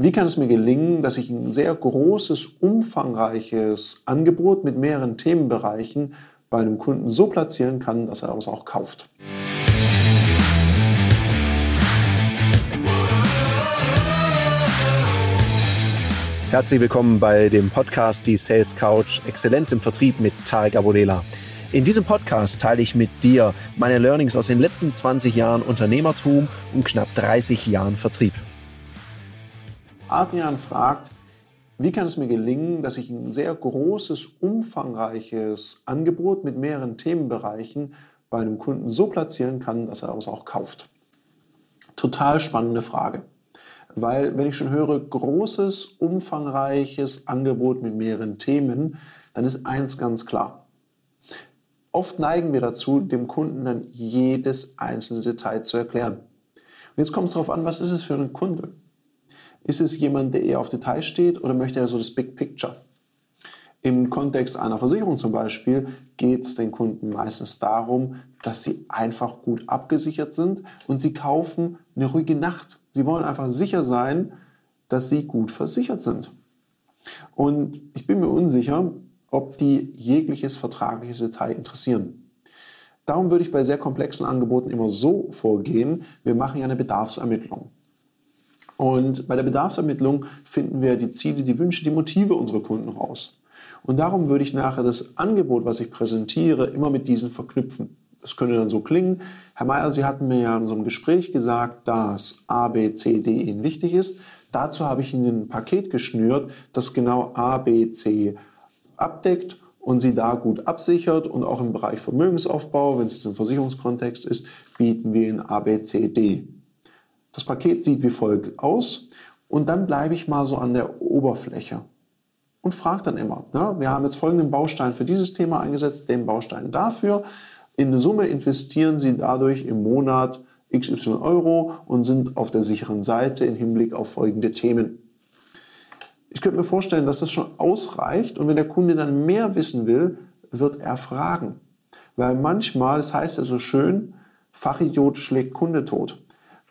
Wie kann es mir gelingen, dass ich ein sehr großes, umfangreiches Angebot mit mehreren Themenbereichen bei einem Kunden so platzieren kann, dass er es auch kauft? Herzlich willkommen bei dem Podcast Die Sales Couch Exzellenz im Vertrieb mit Tarek Abodela. In diesem Podcast teile ich mit dir meine Learnings aus den letzten 20 Jahren Unternehmertum und knapp 30 Jahren Vertrieb. Adrian fragt, wie kann es mir gelingen, dass ich ein sehr großes, umfangreiches Angebot mit mehreren Themenbereichen bei einem Kunden so platzieren kann, dass er es auch kauft? Total spannende Frage. Weil wenn ich schon höre, großes, umfangreiches Angebot mit mehreren Themen, dann ist eins ganz klar. Oft neigen wir dazu, dem Kunden dann jedes einzelne Detail zu erklären. Und jetzt kommt es darauf an, was ist es für ein Kunde? Ist es jemand, der eher auf Details steht oder möchte er so das Big Picture? Im Kontext einer Versicherung zum Beispiel geht es den Kunden meistens darum, dass sie einfach gut abgesichert sind und sie kaufen eine ruhige Nacht. Sie wollen einfach sicher sein, dass sie gut versichert sind. Und ich bin mir unsicher, ob die jegliches vertragliches Detail interessieren. Darum würde ich bei sehr komplexen Angeboten immer so vorgehen, wir machen ja eine Bedarfsermittlung. Und bei der Bedarfsermittlung finden wir die Ziele, die Wünsche, die Motive unserer Kunden raus. Und darum würde ich nachher das Angebot, was ich präsentiere, immer mit diesen verknüpfen. Das könnte dann so klingen. Herr Mayer, Sie hatten mir ja in unserem Gespräch gesagt, dass A, B, C, D Ihnen wichtig ist. Dazu habe ich Ihnen ein Paket geschnürt, das genau A, B, C abdeckt und Sie da gut absichert. Und auch im Bereich Vermögensaufbau, wenn es jetzt im Versicherungskontext ist, bieten wir Ihnen A, B, C, D. Das Paket sieht wie folgt aus und dann bleibe ich mal so an der Oberfläche und frage dann immer, ne, wir haben jetzt folgenden Baustein für dieses Thema eingesetzt, den Baustein dafür. In Summe investieren Sie dadurch im Monat XY Euro und sind auf der sicheren Seite im Hinblick auf folgende Themen. Ich könnte mir vorstellen, dass das schon ausreicht und wenn der Kunde dann mehr wissen will, wird er fragen. Weil manchmal, das heißt ja so schön, Fachidiot schlägt Kunde tot.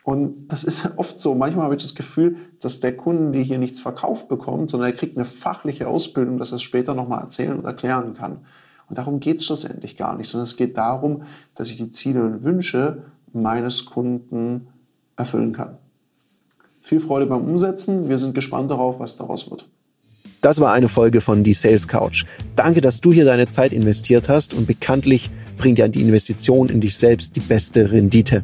Und das ist oft so. Manchmal habe ich das Gefühl, dass der Kunde hier nichts verkauft bekommt, sondern er kriegt eine fachliche Ausbildung, dass er es später nochmal erzählen und erklären kann. Und darum geht es schlussendlich gar nicht, sondern es geht darum, dass ich die Ziele und Wünsche meines Kunden erfüllen kann. Viel Freude beim Umsetzen. Wir sind gespannt darauf, was daraus wird. Das war eine Folge von Die Sales Couch. Danke, dass du hier deine Zeit investiert hast und bekanntlich bringt ja die Investition in dich selbst die beste Rendite.